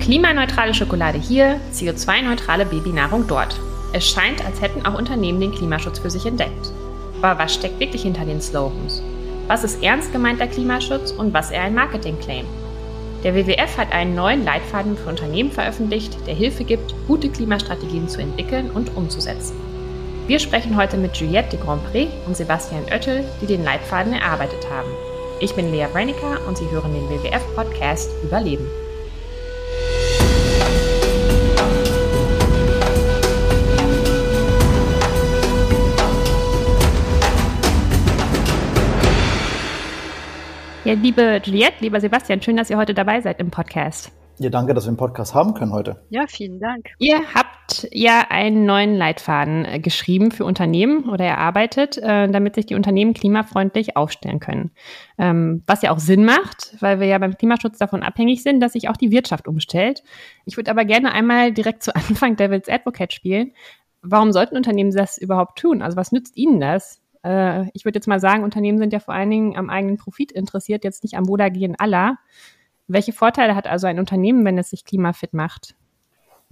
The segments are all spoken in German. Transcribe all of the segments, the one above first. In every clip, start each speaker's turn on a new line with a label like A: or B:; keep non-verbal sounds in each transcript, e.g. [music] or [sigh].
A: Klimaneutrale Schokolade hier, CO2-neutrale Babynahrung dort. Es scheint, als hätten auch Unternehmen den Klimaschutz für sich entdeckt. Aber was steckt wirklich hinter den Slogans? Was ist ernst gemeinter Klimaschutz und was eher ein Marketing-Claim? Der WWF hat einen neuen Leitfaden für Unternehmen veröffentlicht, der Hilfe gibt, gute Klimastrategien zu entwickeln und umzusetzen. Wir sprechen heute mit Juliette de Grandpré und Sebastian Oettel, die den Leitfaden erarbeitet haben. Ich bin Lea Brenica und Sie hören den WWF-Podcast Überleben. Ja, liebe Juliette, lieber Sebastian, schön, dass ihr heute dabei seid im Podcast.
B: Ja, danke, dass wir einen Podcast haben können heute.
C: Ja, vielen Dank.
A: Ihr habt ja einen neuen Leitfaden äh, geschrieben für Unternehmen oder erarbeitet, äh, damit sich die Unternehmen klimafreundlich aufstellen können. Ähm, was ja auch Sinn macht, weil wir ja beim Klimaschutz davon abhängig sind, dass sich auch die Wirtschaft umstellt. Ich würde aber gerne einmal direkt zu [laughs] Anfang Devil's Advocate spielen. Warum sollten Unternehmen das überhaupt tun? Also was nützt ihnen das? äh, ich würde jetzt mal sagen, Unternehmen sind ja vor allen Dingen am eigenen Profit interessiert, jetzt nicht am Wohlergehen aller. Welche Vorteile hat also ein Unternehmen, wenn es sich klimafit macht?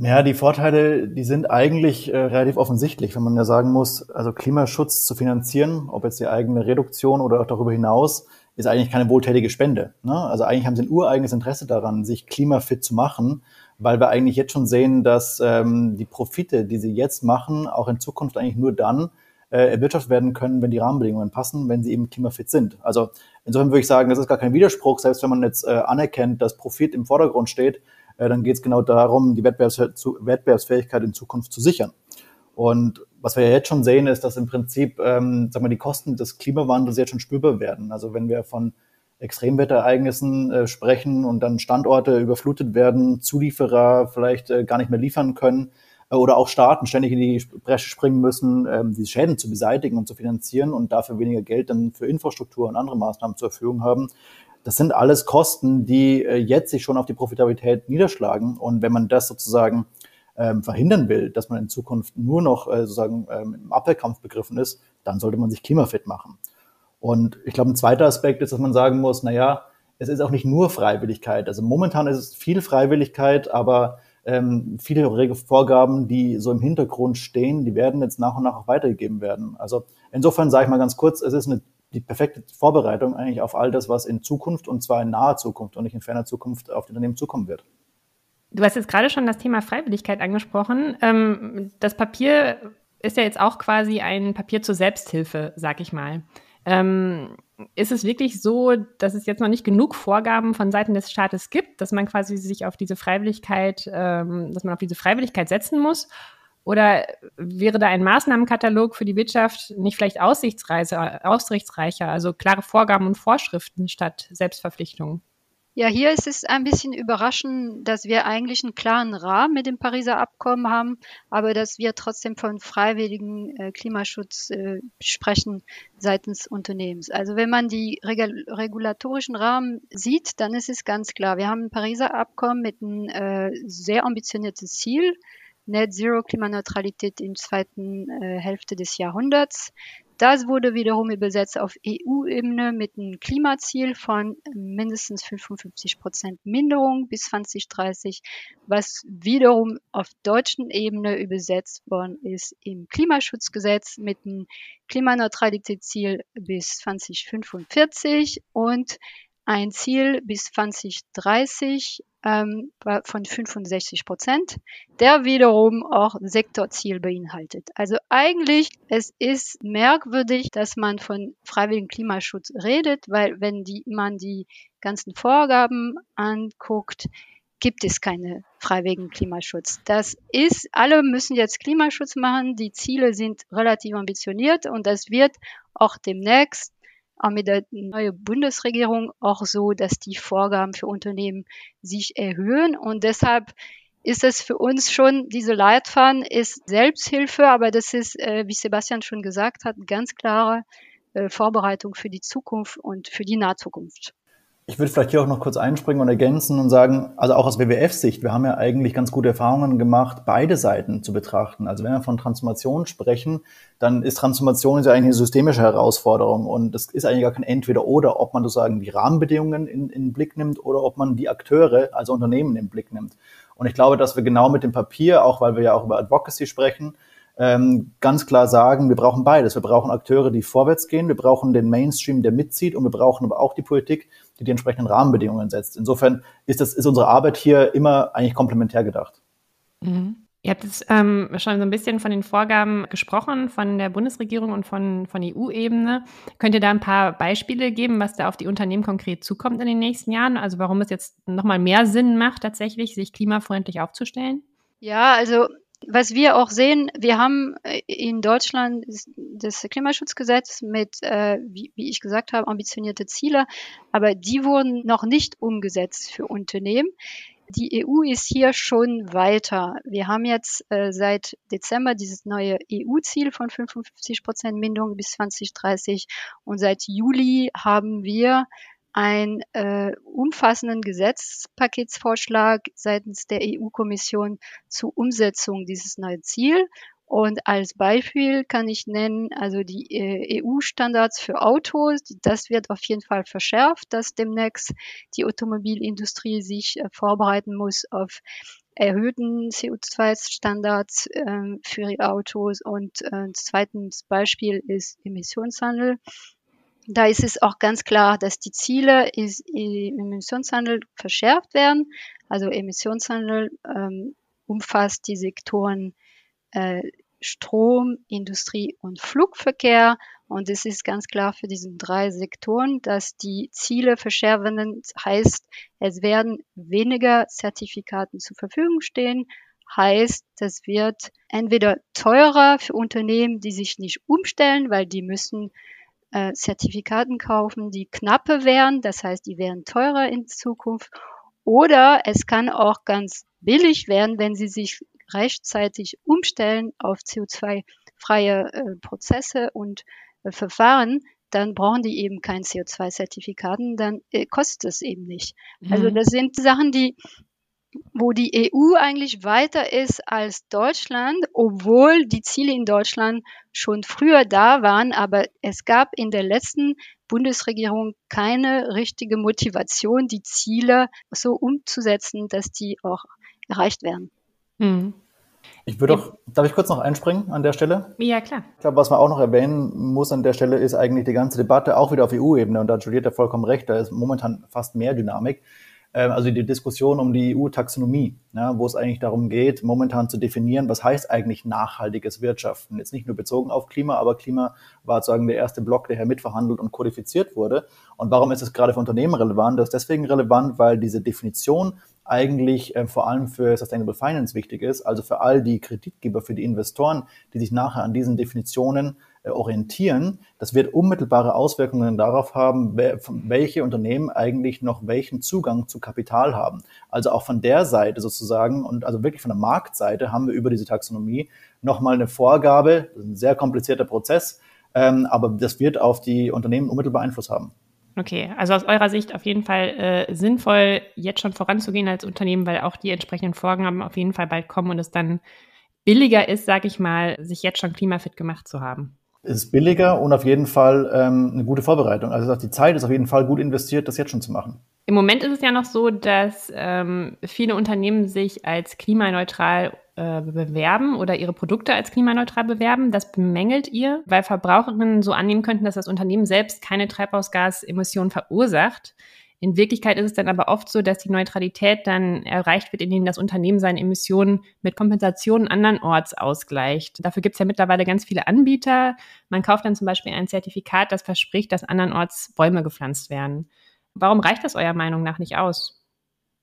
B: Ja, die Vorteile, die sind eigentlich äh, relativ offensichtlich, wenn man ja sagen muss, also Klimaschutz zu finanzieren, ob jetzt die eigene Reduktion oder auch darüber hinaus, ist eigentlich keine wohltätige Spende. Ne? Also eigentlich haben sie ein ureigenes Interesse daran, sich klimafit zu machen, weil wir eigentlich jetzt schon sehen, dass ähm, die Profite, die sie jetzt machen, auch in Zukunft eigentlich nur dann äh, erwirtschaftet werden können, wenn die Rahmenbedingungen passen, wenn sie eben klimafit sind. Also insofern würde ich sagen, das ist gar kein Widerspruch, selbst wenn man jetzt äh, anerkennt, dass Profit im Vordergrund steht, dann geht es genau darum, die Wettbewerbs Wettbewerbsfähigkeit in Zukunft zu sichern. Und was wir ja jetzt schon sehen, ist, dass im Prinzip ähm, sagen wir, die Kosten des Klimawandels jetzt schon spürbar werden. Also wenn wir von Extremwetterereignissen äh, sprechen und dann Standorte überflutet werden, Zulieferer vielleicht äh, gar nicht mehr liefern können, oder auch Staaten ständig in die Bresche springen müssen, ähm, diese Schäden zu beseitigen und zu finanzieren und dafür weniger Geld dann für Infrastruktur und andere Maßnahmen zur Verfügung haben. Das sind alles Kosten, die äh, jetzt sich schon auf die Profitabilität niederschlagen. Und wenn man das sozusagen ähm, verhindern will, dass man in Zukunft nur noch äh, sozusagen ähm, im Abwehrkampf begriffen ist, dann sollte man sich klimafit machen. Und ich glaube, ein zweiter Aspekt ist, dass man sagen muss, na ja, es ist auch nicht nur Freiwilligkeit. Also momentan ist es viel Freiwilligkeit, aber ähm, viele Vorgaben, die so im Hintergrund stehen, die werden jetzt nach und nach auch weitergegeben werden. Also insofern sage ich mal ganz kurz, es ist eine, die perfekte Vorbereitung eigentlich auf all das, was in Zukunft und zwar in naher Zukunft und nicht in ferner Zukunft auf die Unternehmen zukommen wird.
A: Du hast jetzt gerade schon das Thema Freiwilligkeit angesprochen. Ähm, das Papier ist ja jetzt auch quasi ein Papier zur Selbsthilfe, sag ich mal. Ähm, ist es wirklich so, dass es jetzt noch nicht genug Vorgaben von Seiten des Staates gibt, dass man quasi sich auf diese Freiwilligkeit, ähm, dass man auf diese Freiwilligkeit setzen muss? Oder wäre da ein Maßnahmenkatalog für die Wirtschaft nicht vielleicht aussichtsreicher, also klare Vorgaben und Vorschriften statt Selbstverpflichtungen?
C: Ja, hier ist es ein bisschen überraschend, dass wir eigentlich einen klaren Rahmen mit dem Pariser Abkommen haben, aber dass wir trotzdem von freiwilligen äh, Klimaschutz äh, sprechen seitens Unternehmens. Also wenn man die regul regulatorischen Rahmen sieht, dann ist es ganz klar. Wir haben ein Pariser Abkommen mit einem äh, sehr ambitionierten Ziel, Net Zero Klimaneutralität in zweiten äh, Hälfte des Jahrhunderts. Das wurde wiederum übersetzt auf EU-Ebene mit einem Klimaziel von mindestens 55 Prozent Minderung bis 2030, was wiederum auf deutschen Ebene übersetzt worden ist im Klimaschutzgesetz mit einem Klimaneutralitätsziel bis 2045 und ein Ziel bis 2030 ähm, von 65 Prozent, der wiederum auch Sektorziel beinhaltet. Also eigentlich, es ist merkwürdig, dass man von freiwilligem Klimaschutz redet, weil wenn die, man die ganzen Vorgaben anguckt, gibt es keine freiwilligen Klimaschutz. Das ist, alle müssen jetzt Klimaschutz machen, die Ziele sind relativ ambitioniert und das wird auch demnächst mit der neuen Bundesregierung auch so, dass die Vorgaben für Unternehmen sich erhöhen. Und deshalb ist es für uns schon, diese Leitfaden ist Selbsthilfe, aber das ist, äh, wie Sebastian schon gesagt hat, ganz klare äh, Vorbereitung für die Zukunft und für die Nahzukunft.
B: Ich würde vielleicht hier auch noch kurz einspringen und ergänzen und sagen, also auch aus WWF-Sicht, wir haben ja eigentlich ganz gute Erfahrungen gemacht, beide Seiten zu betrachten. Also wenn wir von Transformation sprechen, dann ist Transformation ja eigentlich eine systemische Herausforderung und das ist eigentlich gar kein Entweder-Oder, ob man sozusagen die Rahmenbedingungen in, in den Blick nimmt oder ob man die Akteure, also Unternehmen, in den Blick nimmt. Und ich glaube, dass wir genau mit dem Papier, auch weil wir ja auch über Advocacy sprechen, ähm, ganz klar sagen, wir brauchen beides. Wir brauchen Akteure, die vorwärts gehen, wir brauchen den Mainstream, der mitzieht und wir brauchen aber auch die Politik, die die entsprechenden Rahmenbedingungen setzt. Insofern ist, das, ist unsere Arbeit hier immer eigentlich komplementär gedacht.
A: Mhm. Ihr habt jetzt ähm, schon so ein bisschen von den Vorgaben gesprochen, von der Bundesregierung und von, von EU-Ebene. Könnt ihr da ein paar Beispiele geben, was da auf die Unternehmen konkret zukommt in den nächsten Jahren? Also warum es jetzt nochmal mehr Sinn macht, tatsächlich sich klimafreundlich aufzustellen?
C: Ja, also was wir auch sehen, wir haben äh, in Deutschland das Klimaschutzgesetz mit, äh, wie, ich gesagt habe, ambitionierte Ziele, aber die wurden noch nicht umgesetzt für Unternehmen. Die EU ist hier schon weiter. Wir haben jetzt äh, seit Dezember dieses neue EU-Ziel von 55 Prozent Minderung bis 2030 und seit Juli haben wir einen äh, umfassenden Gesetzpaketsvorschlag seitens der EU-Kommission zur Umsetzung dieses neuen Ziel. Und als Beispiel kann ich nennen, also die äh, EU-Standards für Autos, das wird auf jeden Fall verschärft, dass demnächst die Automobilindustrie sich äh, vorbereiten muss auf erhöhten CO2-Standards äh, für Autos. Und äh, zweitens Beispiel ist Emissionshandel. Da ist es auch ganz klar, dass die Ziele im Emissionshandel verschärft werden. Also Emissionshandel ähm, umfasst die Sektoren äh, Strom, Industrie und Flugverkehr. Und es ist ganz klar für diese drei Sektoren, dass die Ziele verschärfen heißt, es werden weniger Zertifikaten zur Verfügung stehen. Heißt, das wird entweder teurer für Unternehmen, die sich nicht umstellen, weil die müssen äh, Zertifikaten kaufen, die knappe wären, das heißt, die wären teurer in Zukunft. Oder es kann auch ganz billig werden, wenn sie sich rechtzeitig umstellen auf CO2-freie äh, Prozesse und äh, Verfahren, dann brauchen die eben kein CO2-Zertifikaten, dann äh, kostet es eben nicht. Also mhm. Also das sind Sachen, die wo die EU eigentlich weiter ist als Deutschland, obwohl die Ziele in Deutschland schon früher da waren, aber es gab in der letzten Bundesregierung keine richtige Motivation, die Ziele so umzusetzen, dass die auch erreicht werden.
B: Hm. Ich würde auch, darf ich kurz noch einspringen an der Stelle?
A: Ja, klar.
B: Ich glaube, was man auch noch erwähnen muss an der Stelle, ist eigentlich die ganze Debatte auch wieder auf EU-Ebene. Und da studiert er vollkommen recht, da ist momentan fast mehr Dynamik. Ähm, also die Diskussion um die EU-Taxonomie, ja, wo es eigentlich darum geht, momentan zu definieren, was heißt eigentlich nachhaltiges Wirtschaften. Jetzt nicht nur bezogen auf Klima, aber Klima war sozusagen der erste Block, der hier mitverhandelt und kodifiziert wurde. Und warum ist es gerade für Unternehmen relevant? Das ist deswegen relevant, weil diese Definition eigentlich äh, vor allem für Sustainable Finance wichtig ist, also für all die Kreditgeber, für die Investoren, die sich nachher an diesen Definitionen orientieren, das wird unmittelbare Auswirkungen darauf haben, welche Unternehmen eigentlich noch welchen Zugang zu Kapital haben. Also auch von der Seite sozusagen und also wirklich von der Marktseite haben wir über diese Taxonomie nochmal eine Vorgabe, ein sehr komplizierter Prozess, ähm, aber das wird auf die Unternehmen unmittelbar Einfluss haben.
A: Okay, also aus eurer Sicht auf jeden Fall äh, sinnvoll, jetzt schon voranzugehen als Unternehmen, weil auch die entsprechenden Vorgaben auf jeden Fall bald kommen und es dann billiger ist, sage ich mal, sich jetzt schon klimafit gemacht zu haben.
B: Ist billiger und auf jeden Fall ähm, eine gute Vorbereitung. Also die Zeit ist auf jeden Fall gut investiert, das jetzt schon zu machen.
A: Im Moment ist es ja noch so, dass ähm, viele Unternehmen sich als klimaneutral äh, bewerben oder ihre Produkte als klimaneutral bewerben. Das bemängelt ihr, weil Verbraucherinnen so annehmen könnten, dass das Unternehmen selbst keine Treibhausgasemissionen verursacht. In Wirklichkeit ist es dann aber oft so, dass die Neutralität dann erreicht wird, indem das Unternehmen seine Emissionen mit Kompensationen andernorts ausgleicht. Dafür gibt es ja mittlerweile ganz viele Anbieter. Man kauft dann zum Beispiel ein Zertifikat, das verspricht, dass andernorts Bäume gepflanzt werden. Warum reicht das eurer Meinung nach nicht aus?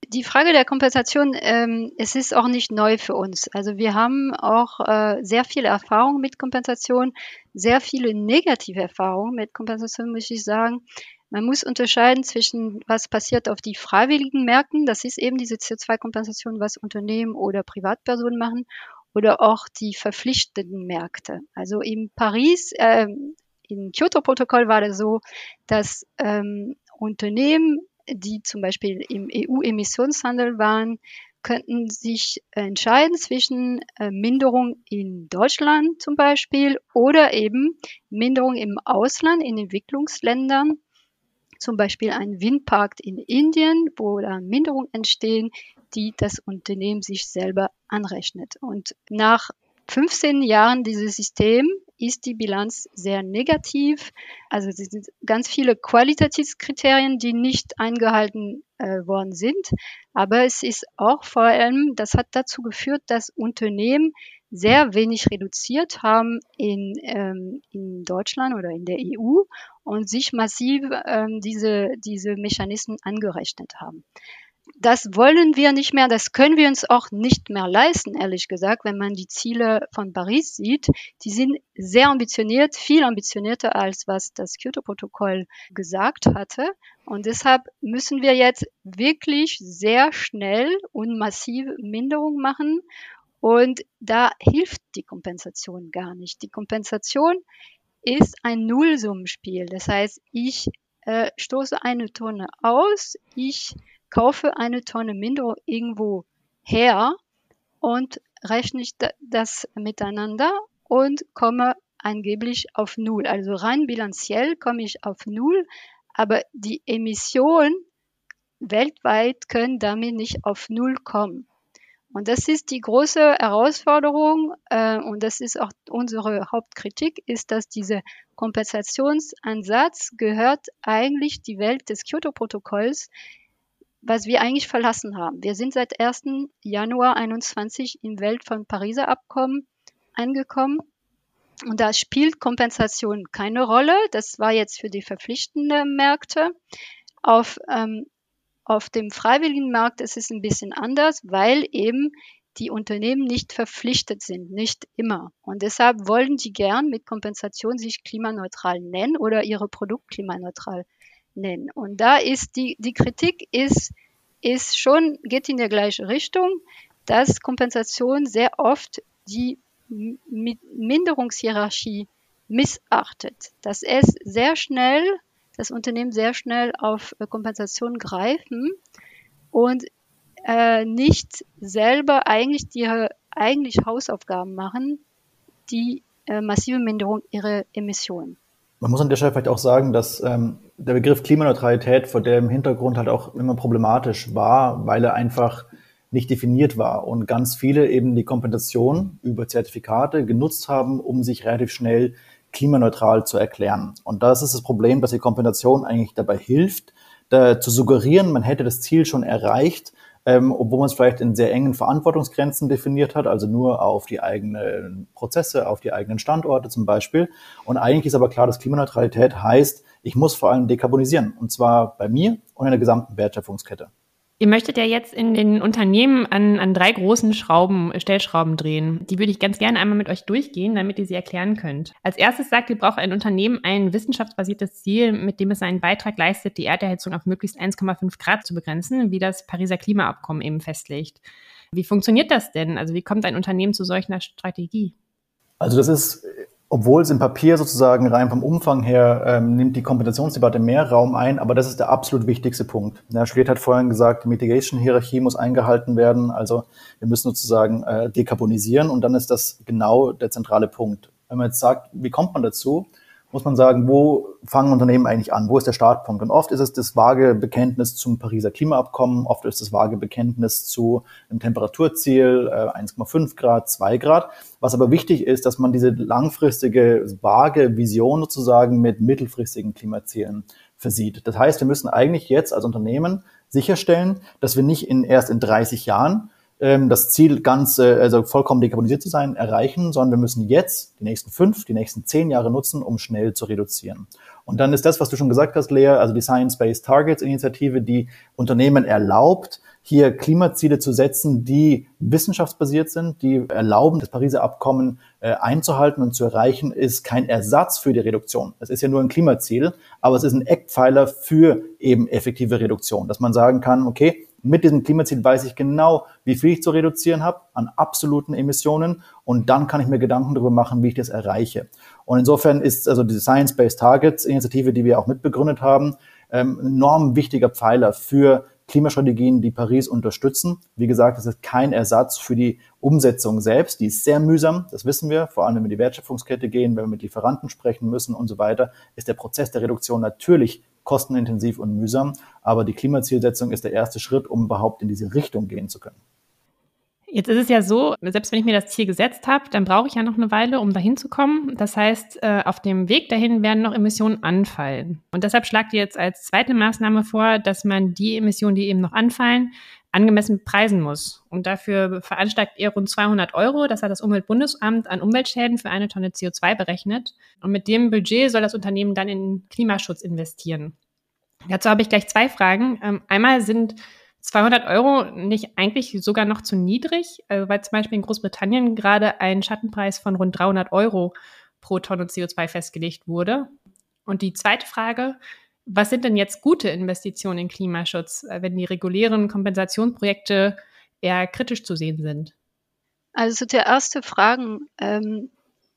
C: Die Frage der Kompensation, ähm, es ist auch nicht neu für uns. Also wir haben auch äh, sehr viele Erfahrungen mit Kompensation, sehr viele negative Erfahrungen mit Kompensation, muss ich sagen. Man muss unterscheiden zwischen, was passiert auf die freiwilligen Märkten, das ist eben diese CO2-Kompensation, was Unternehmen oder Privatpersonen machen, oder auch die verpflichtenden Märkte. Also in Paris, äh, im Kyoto-Protokoll war das so, dass ähm, Unternehmen die zum Beispiel im EU-Emissionshandel waren, könnten sich entscheiden zwischen äh, Minderung in Deutschland zum Beispiel oder eben Minderung im Ausland, in Entwicklungsländern, zum Beispiel ein Windpark in Indien, wo da Minderungen entstehen, die das Unternehmen sich selber anrechnet. Und nach 15 Jahren dieses System ist die Bilanz sehr negativ. Also es sind ganz viele Qualitätskriterien, die nicht eingehalten äh, worden sind. Aber es ist auch vor allem, das hat dazu geführt, dass Unternehmen sehr wenig reduziert haben in, ähm, in Deutschland oder in der EU und sich massiv ähm, diese, diese Mechanismen angerechnet haben das wollen wir nicht mehr, das können wir uns auch nicht mehr leisten, ehrlich gesagt, wenn man die Ziele von Paris sieht. Die sind sehr ambitioniert, viel ambitionierter als was das Kyoto-Protokoll gesagt hatte. Und deshalb müssen wir jetzt wirklich sehr schnell und massive Minderung machen. Und da hilft die Kompensation gar nicht. Die Kompensation ist ein Nullsummenspiel. Das heißt, ich äh, stoße eine Tonne aus, ich kaufe eine Tonne Mindro irgendwo her und rechne ich das miteinander und komme angeblich auf Null. Also rein bilanziell komme ich auf Null, aber die Emissionen weltweit können damit nicht auf Null kommen. Und das ist die große Herausforderung äh, und das ist auch unsere Hauptkritik, ist, dass dieser Kompensationsansatz gehört eigentlich die Welt des Kyoto-Protokolls, was wir eigentlich verlassen haben. Wir sind seit 1. Januar 21 im Welt von Pariser Abkommen angekommen. Und da spielt Kompensation keine Rolle. Das war jetzt für die verpflichtenden Märkte. Auf, ähm, auf dem freiwilligen Markt ist es ein bisschen anders, weil eben die Unternehmen nicht verpflichtet sind, nicht immer. Und deshalb wollen die gern mit Kompensation sich klimaneutral nennen oder ihre Produkte klimaneutral nennen. Und da ist die, die Kritik ist, ist schon, geht in der gleiche Richtung, dass Kompensation sehr oft die Minderungshierarchie missachtet, dass es sehr schnell, das Unternehmen sehr schnell auf äh, Kompensation greifen und äh, nicht selber eigentlich ihre eigentlich Hausaufgaben machen, die äh, massive Minderung ihrer Emissionen.
B: Man muss an der Stelle vielleicht auch sagen, dass ähm, der Begriff Klimaneutralität vor dem Hintergrund halt auch immer problematisch war, weil er einfach nicht definiert war und ganz viele eben die Kompensation über Zertifikate genutzt haben, um sich relativ schnell klimaneutral zu erklären. Und das ist das Problem, dass die Kompensation eigentlich dabei hilft, da zu suggerieren, man hätte das Ziel schon erreicht, ähm, obwohl man es vielleicht in sehr engen Verantwortungsgrenzen definiert hat, also nur auf die eigenen Prozesse, auf die eigenen Standorte zum Beispiel. Und eigentlich ist aber klar, dass Klimaneutralität heißt, ich muss vor allem dekarbonisieren, und zwar bei mir und in der gesamten Wertschöpfungskette.
A: Ihr möchtet ja jetzt in den Unternehmen an, an drei großen Schrauben, Stellschrauben drehen. Die würde ich ganz gerne einmal mit euch durchgehen, damit ihr sie erklären könnt. Als erstes sagt ihr, braucht ein Unternehmen ein wissenschaftsbasiertes Ziel, mit dem es seinen Beitrag leistet, die Erderhitzung auf möglichst 1,5 Grad zu begrenzen, wie das Pariser Klimaabkommen eben festlegt. Wie funktioniert das denn? Also wie kommt ein Unternehmen zu solch einer Strategie?
B: Also das ist obwohl es im Papier sozusagen rein vom Umfang her ähm, nimmt die Kompensationsdebatte mehr Raum ein, aber das ist der absolut wichtigste Punkt. Ja, Schwed hat vorhin gesagt, die Mitigation-Hierarchie muss eingehalten werden. Also wir müssen sozusagen äh, dekarbonisieren und dann ist das genau der zentrale Punkt. Wenn man jetzt sagt, wie kommt man dazu? Muss man sagen, wo fangen Unternehmen eigentlich an? Wo ist der Startpunkt? Und oft ist es das vage Bekenntnis zum Pariser Klimaabkommen, oft ist das vage Bekenntnis zu einem Temperaturziel äh, 1,5 Grad, 2 Grad. Was aber wichtig ist, dass man diese langfristige, vage Vision sozusagen mit mittelfristigen Klimazielen versieht. Das heißt, wir müssen eigentlich jetzt als Unternehmen sicherstellen, dass wir nicht in, erst in 30 Jahren ähm, das Ziel ganz, äh, also vollkommen dekarbonisiert zu sein, erreichen, sondern wir müssen jetzt die nächsten fünf, die nächsten zehn Jahre nutzen, um schnell zu reduzieren. Und dann ist das, was du schon gesagt hast, Lea, also die Science-Based Targets Initiative, die Unternehmen erlaubt, hier Klimaziele zu setzen, die wissenschaftsbasiert sind, die erlauben, das Pariser Abkommen äh, einzuhalten und zu erreichen, ist kein Ersatz für die Reduktion. Es ist ja nur ein Klimaziel, aber es ist ein Eckpfeiler für eben effektive Reduktion, dass man sagen kann, okay, mit diesem Klimaziel weiß ich genau, wie viel ich zu reduzieren habe an absoluten Emissionen und dann kann ich mir Gedanken darüber machen, wie ich das erreiche. Und insofern ist also diese Science-Based Targets Initiative, die wir auch mitbegründet haben, ähm, enorm wichtiger Pfeiler für Klimastrategien, die Paris unterstützen. Wie gesagt, es ist kein Ersatz für die Umsetzung selbst. Die ist sehr mühsam, das wissen wir. Vor allem, wenn wir in die Wertschöpfungskette gehen, wenn wir mit Lieferanten sprechen müssen und so weiter, ist der Prozess der Reduktion natürlich kostenintensiv und mühsam. Aber die Klimazielsetzung ist der erste Schritt, um überhaupt in diese Richtung gehen zu können.
A: Jetzt ist es ja so, selbst wenn ich mir das Ziel gesetzt habe, dann brauche ich ja noch eine Weile, um dahin zu kommen. Das heißt, äh, auf dem Weg dahin werden noch Emissionen anfallen. Und deshalb schlagt ihr jetzt als zweite Maßnahme vor, dass man die Emissionen, die eben noch anfallen, angemessen preisen muss. Und dafür veranschlagt ihr rund 200 Euro. Das hat das Umweltbundesamt an Umweltschäden für eine Tonne CO2 berechnet. Und mit dem Budget soll das Unternehmen dann in Klimaschutz investieren. Dazu habe ich gleich zwei Fragen. Ähm, einmal sind 200 Euro nicht eigentlich sogar noch zu niedrig, also weil zum Beispiel in Großbritannien gerade ein Schattenpreis von rund 300 Euro pro Tonne CO2 festgelegt wurde. Und die zweite Frage, was sind denn jetzt gute Investitionen in Klimaschutz, äh, wenn die regulären Kompensationsprojekte eher kritisch zu sehen sind?
C: Also der erste Frage, ähm,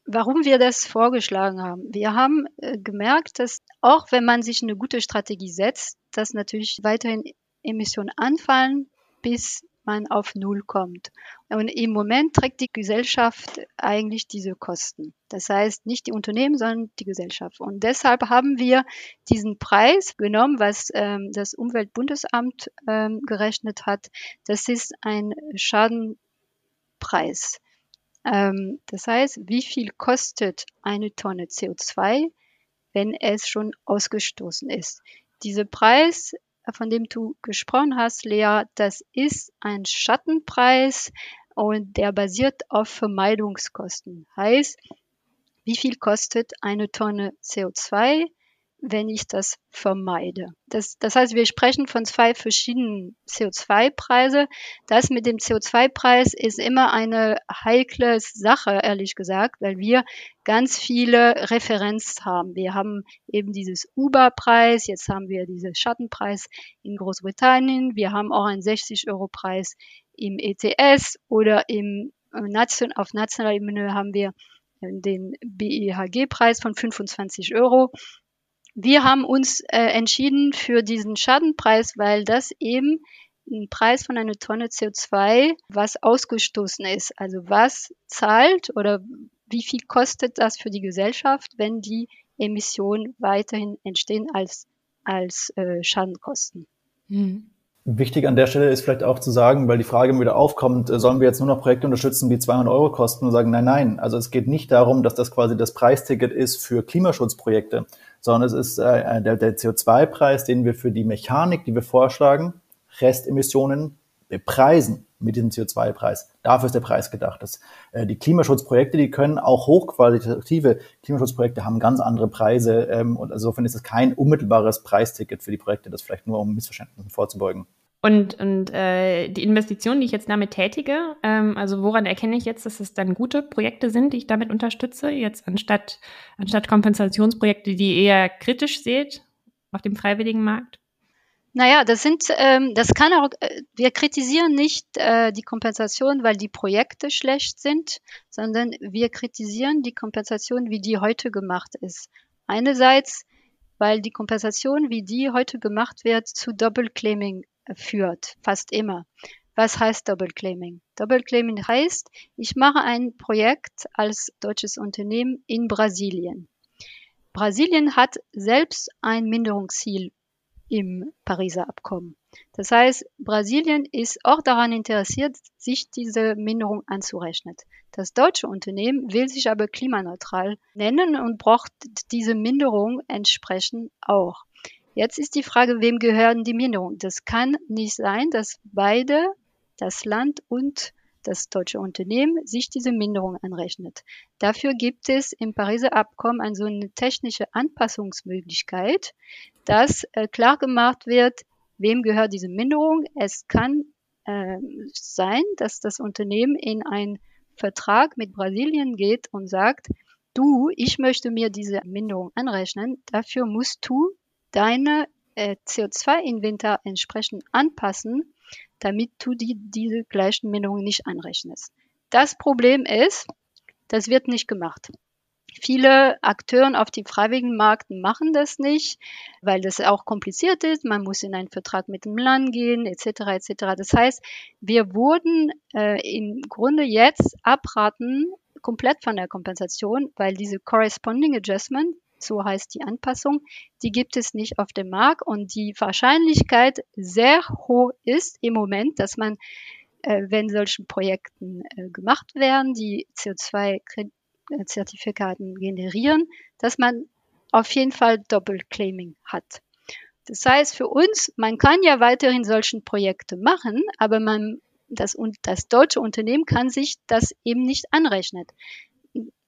C: warum wir das vorgeschlagen haben. Wir haben äh, gemerkt, dass auch wenn man sich eine gute Strategie setzt, dass natürlich weiterhin Emissionen anfallen, bis man auf Null kommt. Und im Moment trägt die Gesellschaft eigentlich diese Kosten. Das heißt, nicht die Unternehmen, sondern die Gesellschaft. Und deshalb haben wir diesen Preis genommen, was ähm, das Umweltbundesamt ähm, gerechnet hat. Das ist ein Schadenpreis. Ähm, das heißt, wie viel kostet eine Tonne CO2, wenn es schon ausgestoßen ist? Dieser Preis von dem du gesprochen hast, Lea, das ist ein Schattenpreis und der basiert auf Vermeidungskosten. Heißt, wie viel kostet eine Tonne CO2 wenn ich das vermeide. Das, das heißt, wir sprechen von zwei verschiedenen CO2-Preise. Das mit dem CO2-Preis ist immer eine heikle Sache, ehrlich gesagt, weil wir ganz viele Referenz haben. Wir haben eben dieses Uber-Preis, jetzt haben wir diesen Schattenpreis in Großbritannien, wir haben auch einen 60-Euro-Preis im ETS oder im äh, Nation, auf nationaler Ebene haben wir den BEHG-Preis von 25 Euro. Wir haben uns äh, entschieden für diesen Schadenpreis, weil das eben ein Preis von einer Tonne CO2, was ausgestoßen ist. Also was zahlt oder wie viel kostet das für die Gesellschaft, wenn die Emissionen weiterhin entstehen als, als äh, Schadenkosten.
B: Mhm. Wichtig an der Stelle ist vielleicht auch zu sagen, weil die Frage wieder aufkommt, äh, sollen wir jetzt nur noch Projekte unterstützen, die 200 Euro kosten und sagen, nein, nein. Also es geht nicht darum, dass das quasi das Preisticket ist für Klimaschutzprojekte, sondern es ist äh, der, der CO2-Preis, den wir für die Mechanik, die wir vorschlagen, Restemissionen bepreisen mit diesem CO2-Preis. Dafür ist der Preis gedacht. Das, äh, die Klimaschutzprojekte, die können auch hochqualitative Klimaschutzprojekte haben ganz andere Preise ähm, und insofern ist es kein unmittelbares Preisticket für die Projekte, das vielleicht nur um Missverständnissen vorzubeugen.
A: Und, und äh, die Investitionen, die ich jetzt damit tätige, ähm, also woran erkenne ich jetzt, dass es dann gute Projekte sind, die ich damit unterstütze, jetzt anstatt, anstatt Kompensationsprojekte, die ihr eher kritisch seht auf dem freiwilligen Markt?
C: Naja, das sind, ähm, das kann auch, äh, wir kritisieren nicht äh, die Kompensation, weil die Projekte schlecht sind, sondern wir kritisieren die Kompensation, wie die heute gemacht ist. Einerseits, weil die Kompensation, wie die heute gemacht wird, zu Double Claiming führt, fast immer. Was heißt Double Claiming? Double Claiming heißt, ich mache ein Projekt als deutsches Unternehmen in Brasilien. Brasilien hat selbst ein Minderungsziel im Pariser Abkommen. Das heißt, Brasilien ist auch daran interessiert, sich diese Minderung anzurechnen. Das deutsche Unternehmen will sich aber klimaneutral nennen und braucht diese Minderung entsprechend auch. Jetzt ist die Frage, wem gehören die Minderungen? Das kann nicht sein, dass beide, das Land und das deutsche Unternehmen, sich diese Minderung anrechnet. Dafür gibt es im Pariser Abkommen eine so eine technische Anpassungsmöglichkeit, dass äh, klar gemacht wird, wem gehört diese Minderung. Es kann äh, sein, dass das Unternehmen in einen Vertrag mit Brasilien geht und sagt, du, ich möchte mir diese Minderung anrechnen, dafür musst du deine äh, CO2-Inventar entsprechend anpassen, damit du die, diese gleichen Minderungen nicht anrechnest. Das Problem ist, das wird nicht gemacht. Viele Akteure auf dem freiwilligen Markt machen das nicht, weil das auch kompliziert ist. Man muss in einen Vertrag mit dem Land gehen, etc. etc. Das heißt, wir wurden äh, im Grunde jetzt abraten komplett von der Kompensation, weil diese Corresponding Adjustment, so heißt die Anpassung, die gibt es nicht auf dem Markt und die Wahrscheinlichkeit sehr hoch ist im Moment, dass man, äh, wenn solche Projekten äh, gemacht werden, die CO2-Zertifikaten generieren, dass man auf jeden Fall Doppelclaiming hat. Das heißt für uns, man kann ja weiterhin solchen Projekte machen, aber man das, das deutsche Unternehmen kann sich das eben nicht anrechnen.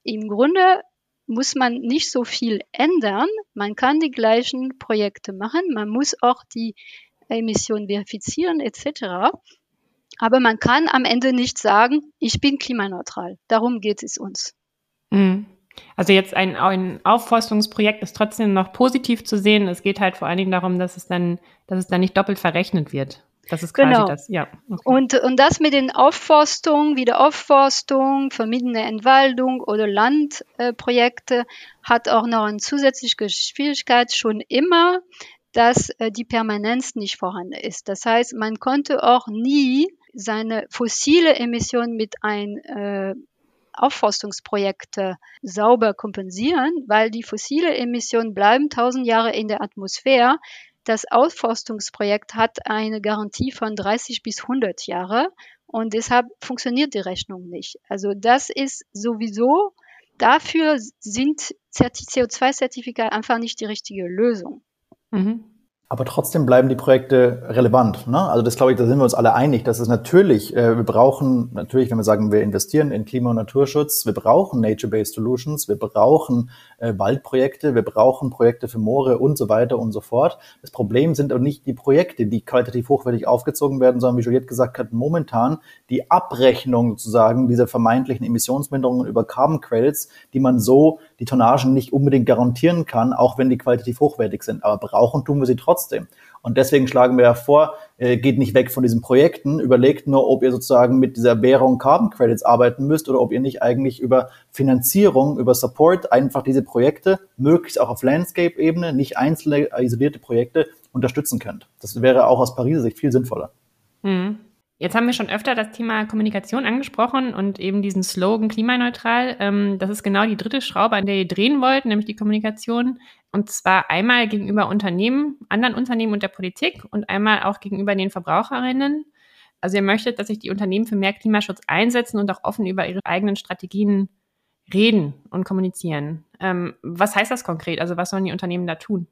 C: Im Grunde muss man nicht so viel ändern. Man kann die gleichen Projekte machen. Man muss auch die Emissionen verifizieren etc. Aber man kann am Ende nicht sagen, ich bin klimaneutral. Darum geht es uns.
A: Mhm. Also jetzt ein, ein Aufforstungsprojekt ist trotzdem noch positiv zu sehen. Es geht halt vor allen Dingen darum, dass es dann, dass es dann nicht doppelt verrechnet wird. Das ist quasi genau. das, ja.
C: Okay. Und, und das mit den Aufforstung, Wiederaufforstung, vermiedene Entwaldung oder Landprojekte äh, hat auch noch eine zusätzliche Schwierigkeit schon immer, dass äh, die Permanenz nicht vorhanden ist. Das heißt, man konnte auch nie seine fossile Emissionen mit ein äh, Aufforstungsprojekte sauber kompensieren, weil die fossile Emissionen bleiben tausend Jahre in der Atmosphäre das Aufforstungsprojekt hat eine Garantie von 30 bis 100 Jahre und deshalb funktioniert die Rechnung nicht. Also das ist sowieso, dafür sind CO2-Zertifikate einfach nicht die richtige Lösung.
B: Mhm. Aber trotzdem bleiben die Projekte relevant. Ne? Also das glaube ich, da sind wir uns alle einig, dass es natürlich, äh, wir brauchen natürlich, wenn wir sagen, wir investieren in Klima- und Naturschutz, wir brauchen Nature-Based Solutions, wir brauchen äh, Waldprojekte, wir brauchen Projekte für Moore und so weiter und so fort. Das Problem sind aber nicht die Projekte, die qualitativ hochwertig aufgezogen werden, sondern wie Juliette gesagt hat, momentan die Abrechnung sozusagen dieser vermeintlichen Emissionsminderungen über Carbon Credits, die man so die Tonnagen nicht unbedingt garantieren kann, auch wenn die qualitativ hochwertig sind. Aber brauchen tun wir sie trotzdem. Und deswegen schlagen wir vor, äh, geht nicht weg von diesen Projekten, überlegt nur, ob ihr sozusagen mit dieser Währung Carbon Credits arbeiten müsst oder ob ihr nicht eigentlich über Finanzierung, über Support einfach diese Projekte, möglichst auch auf Landscape-Ebene, nicht einzelne isolierte Projekte unterstützen könnt. Das wäre auch aus Pariser Sicht viel sinnvoller.
A: Mhm. Jetzt haben wir schon öfter das Thema Kommunikation angesprochen und eben diesen Slogan klimaneutral. Ähm, das ist genau die dritte Schraube, an der ihr drehen wollt, nämlich die Kommunikation. Und zwar einmal gegenüber Unternehmen, anderen Unternehmen und der Politik und einmal auch gegenüber den Verbraucherinnen. Also ihr möchtet, dass sich die Unternehmen für mehr Klimaschutz einsetzen und auch offen über ihre eigenen Strategien reden und kommunizieren. Ähm, was heißt das konkret? Also was sollen die Unternehmen da tun?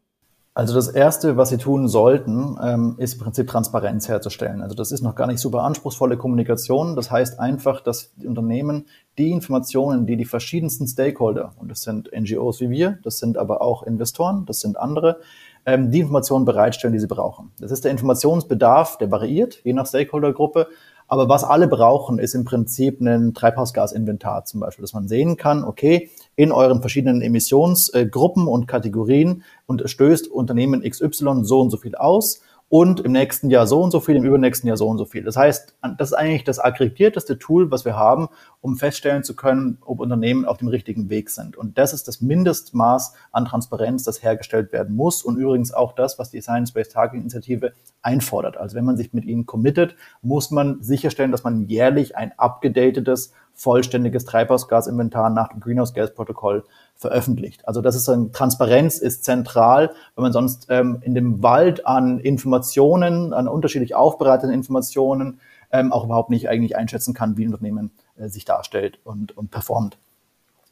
B: Also das Erste, was Sie tun sollten, ähm, ist im Prinzip Transparenz herzustellen. Also das ist noch gar nicht super anspruchsvolle Kommunikation. Das heißt einfach, dass die Unternehmen die Informationen, die die verschiedensten Stakeholder, und das sind NGOs wie wir, das sind aber auch Investoren, das sind andere, ähm, die Informationen bereitstellen, die sie brauchen. Das ist der Informationsbedarf, der variiert, je nach Stakeholdergruppe. Aber was alle brauchen, ist im Prinzip ein Treibhausgasinventar zum Beispiel, dass man sehen kann, okay, in euren verschiedenen Emissionsgruppen und Kategorien und stößt Unternehmen XY so und so viel aus und im nächsten Jahr so und so viel, im übernächsten Jahr so und so viel. Das heißt, das ist eigentlich das aggregierteste Tool, was wir haben, um feststellen zu können, ob Unternehmen auf dem richtigen Weg sind. Und das ist das Mindestmaß an Transparenz, das hergestellt werden muss und übrigens auch das, was die Science-Based Target Initiative einfordert. Also wenn man sich mit ihnen committet, muss man sicherstellen, dass man jährlich ein abgedatetes, vollständiges Treibhausgasinventar nach dem Greenhouse Gas Protokoll veröffentlicht. Also das ist ein Transparenz ist zentral, wenn man sonst ähm, in dem Wald an Informationen, an unterschiedlich aufbereiteten Informationen ähm, auch überhaupt nicht eigentlich einschätzen kann, wie ein Unternehmen äh, sich darstellt und, und performt.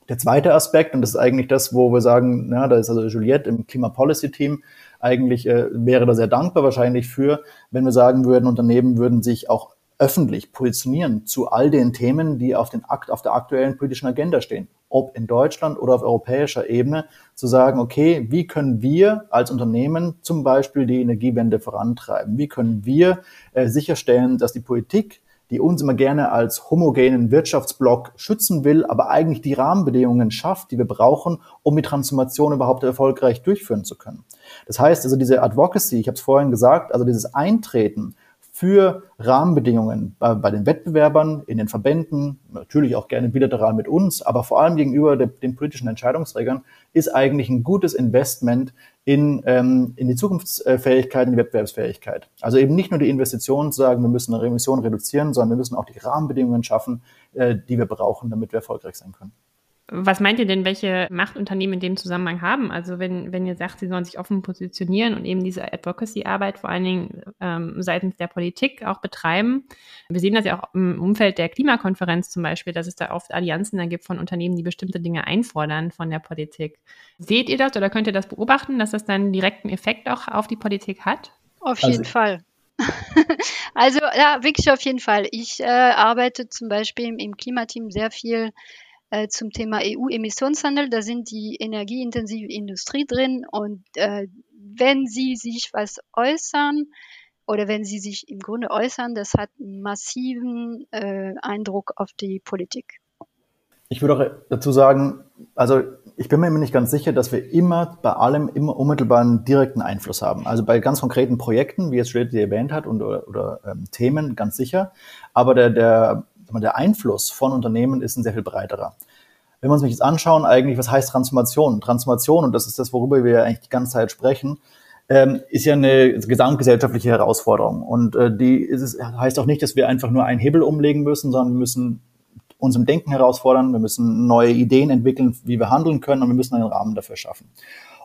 B: Der zweite Aspekt, und das ist eigentlich das, wo wir sagen, na, da ist also Juliette im Klima Policy Team, eigentlich äh, wäre da sehr dankbar wahrscheinlich für, wenn wir sagen würden, Unternehmen würden sich auch öffentlich positionieren zu all den Themen, die auf, den auf der aktuellen politischen Agenda stehen ob in Deutschland oder auf europäischer Ebene, zu sagen, okay, wie können wir als Unternehmen zum Beispiel die Energiewende vorantreiben? Wie können wir äh, sicherstellen, dass die Politik, die uns immer gerne als homogenen Wirtschaftsblock schützen will, aber eigentlich die Rahmenbedingungen schafft, die wir brauchen, um die Transformation überhaupt erfolgreich durchführen zu können. Das heißt also diese Advocacy, ich habe es vorhin gesagt, also dieses Eintreten für Rahmenbedingungen bei, bei, den Wettbewerbern, in den Verbänden, natürlich auch gerne bilateral mit uns, aber vor allem gegenüber de, den politischen Entscheidungsträgern, ist eigentlich ein gutes Investment in, ähm, in die Zukunftsfähigkeit, in die Wettbewerbsfähigkeit. Also eben nicht nur die Investitionen zu sagen, wir müssen eine Emissionen reduzieren, sondern wir müssen auch die Rahmenbedingungen schaffen, äh, die wir brauchen, damit wir erfolgreich sein können.
A: Was meint ihr denn, welche Macht Unternehmen in dem Zusammenhang haben? Also wenn, wenn ihr sagt, sie sollen sich offen positionieren und eben diese Advocacy-Arbeit vor allen Dingen ähm, seitens der Politik auch betreiben. Wir sehen das ja auch im Umfeld der Klimakonferenz zum Beispiel, dass es da oft Allianzen dann gibt von Unternehmen, die bestimmte Dinge einfordern von der Politik. Seht ihr das oder könnt ihr das beobachten, dass das dann einen direkten Effekt auch auf die Politik hat?
C: Auf jeden also, Fall. [laughs] also ja, wirklich auf jeden Fall. Ich äh, arbeite zum Beispiel im, im Klimateam sehr viel äh, zum Thema EU-Emissionshandel. Da sind die energieintensive Industrie drin und äh, wenn sie sich was äußern oder wenn sie sich im Grunde äußern, das hat einen massiven äh, Eindruck auf die Politik.
B: Ich würde auch dazu sagen, also ich bin mir nicht ganz sicher, dass wir immer bei allem immer unmittelbaren direkten Einfluss haben. Also bei ganz konkreten Projekten, wie jetzt Juliette erwähnt hat, und, oder, oder ähm, Themen ganz sicher. Aber der, der der Einfluss von Unternehmen ist ein sehr viel breiterer. Wenn wir uns jetzt anschauen, eigentlich, was heißt Transformation? Transformation, und das ist das, worüber wir eigentlich die ganze Zeit sprechen, ähm, ist ja eine gesamtgesellschaftliche Herausforderung. Und äh, die ist heißt auch nicht, dass wir einfach nur einen Hebel umlegen müssen, sondern wir müssen uns im Denken herausfordern, wir müssen neue Ideen entwickeln, wie wir handeln können und wir müssen einen Rahmen dafür schaffen.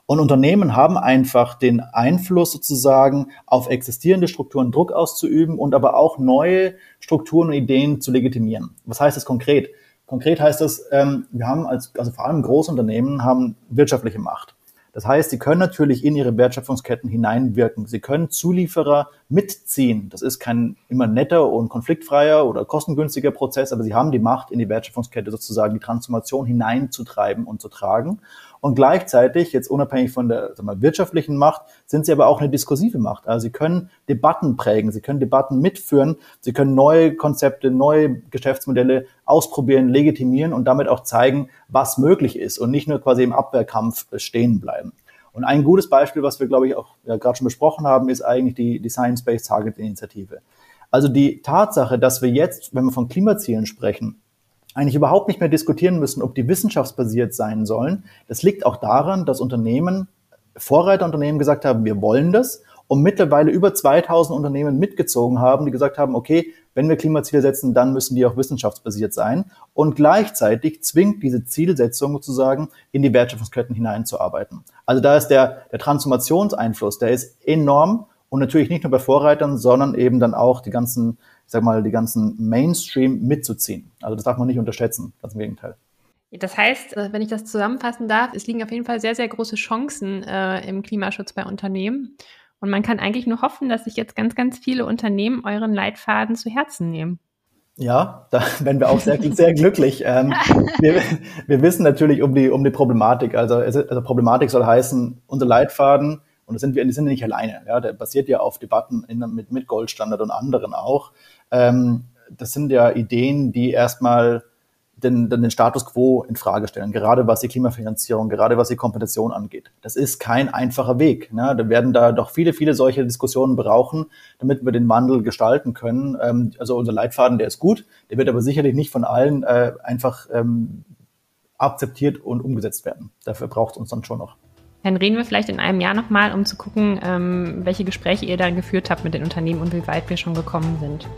B: Und Unternehmen haben einfach den Einfluss sozusagen auf existierende Strukturen Druck auszuüben und aber auch neue Strukturen und Ideen zu legitimieren. Was heißt das konkret? Konkret heißt das, ähm, wir haben als, also vor allem Großunternehmen haben wirtschaftliche Macht. Das heißt, sie können natürlich in ihre Wertschöpfungsketten hineinwirken. Sie können Zulieferer mitziehen. Das ist kein immer netter und konfliktfreier oder kostengünstiger Prozess, aber sie haben die Macht, in die Wertschöpfungskette sozusagen die Transformation hineinzutreiben und zu tragen. Und gleichzeitig, jetzt unabhängig von der mal, wirtschaftlichen Macht, sind sie aber auch eine diskursive Macht. Also sie können Debatten prägen, sie können Debatten mitführen, sie können neue Konzepte, neue Geschäftsmodelle ausprobieren, legitimieren und damit auch zeigen, was möglich ist und nicht nur quasi im Abwehrkampf stehen bleiben. Und ein gutes Beispiel, was wir, glaube ich, auch ja, gerade schon besprochen haben, ist eigentlich die, die Science-Based Target Initiative. Also die Tatsache, dass wir jetzt, wenn wir von Klimazielen sprechen, eigentlich überhaupt nicht mehr diskutieren müssen, ob die wissenschaftsbasiert sein sollen. Das liegt auch daran, dass Unternehmen, Vorreiterunternehmen gesagt haben, wir wollen das und mittlerweile über 2000 Unternehmen mitgezogen haben, die gesagt haben, okay, wenn wir Klimaziele setzen, dann müssen die auch wissenschaftsbasiert sein. Und gleichzeitig zwingt diese Zielsetzung sozusagen in die Wertschöpfungsketten hineinzuarbeiten. Also da ist der, der Transformationseinfluss, der ist enorm und natürlich nicht nur bei Vorreitern, sondern eben dann auch die ganzen sag mal, die ganzen Mainstream mitzuziehen. Also das darf man nicht unterschätzen, ganz im Gegenteil.
A: Das heißt, äh, wenn ich das zusammenfassen darf, es liegen auf jeden Fall sehr, sehr große Chancen äh, im Klimaschutz bei Unternehmen. Und man kann eigentlich nur hoffen, dass sich jetzt ganz, ganz viele Unternehmen euren Leitfaden zu Herzen nehmen.
B: Ja, da [laughs] werden wir auch sehr, sehr glücklich. Ähm, [laughs] wir, wir, wissen natürlich um die, um die Problematik. Also, also Problematik soll heißen, unser Leitfaden und das sind wir, die sind nicht alleine. Ja, der basiert ja auf Debatten in, mit, mit Goldstandard und anderen auch. Ähm, das sind ja Ideen, die erstmal den, den Status quo in Frage stellen, gerade was die Klimafinanzierung, gerade was die Kompensation angeht. Das ist kein einfacher Weg. Ne? Da werden da doch viele, viele solche Diskussionen brauchen, damit wir den Wandel gestalten können. Ähm, also unser Leitfaden, der ist gut, der wird aber sicherlich nicht von allen äh, einfach ähm, akzeptiert und umgesetzt werden. Dafür braucht es uns dann schon noch.
A: Dann reden wir vielleicht in einem Jahr nochmal, um zu gucken, ähm, welche Gespräche ihr dann geführt habt mit den Unternehmen und wie weit wir schon gekommen sind.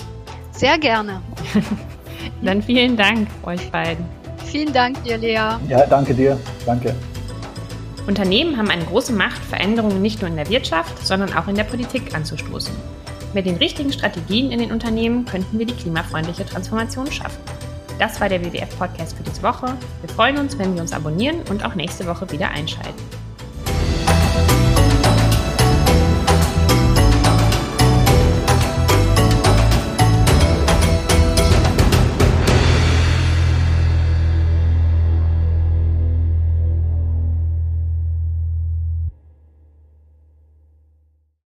C: Sehr gerne. [laughs]
A: dann vielen Dank euch beiden.
C: Vielen Dank dir, Lea.
B: Ja, danke dir. Danke.
A: Unternehmen haben eine große Macht, Veränderungen nicht nur in der Wirtschaft, sondern auch in der Politik anzustoßen. Mit den richtigen Strategien in den Unternehmen könnten wir die klimafreundliche Transformation schaffen. Das war der WWF-Podcast für diese Woche. Wir freuen uns, wenn Sie uns abonnieren und auch nächste Woche wieder einschalten.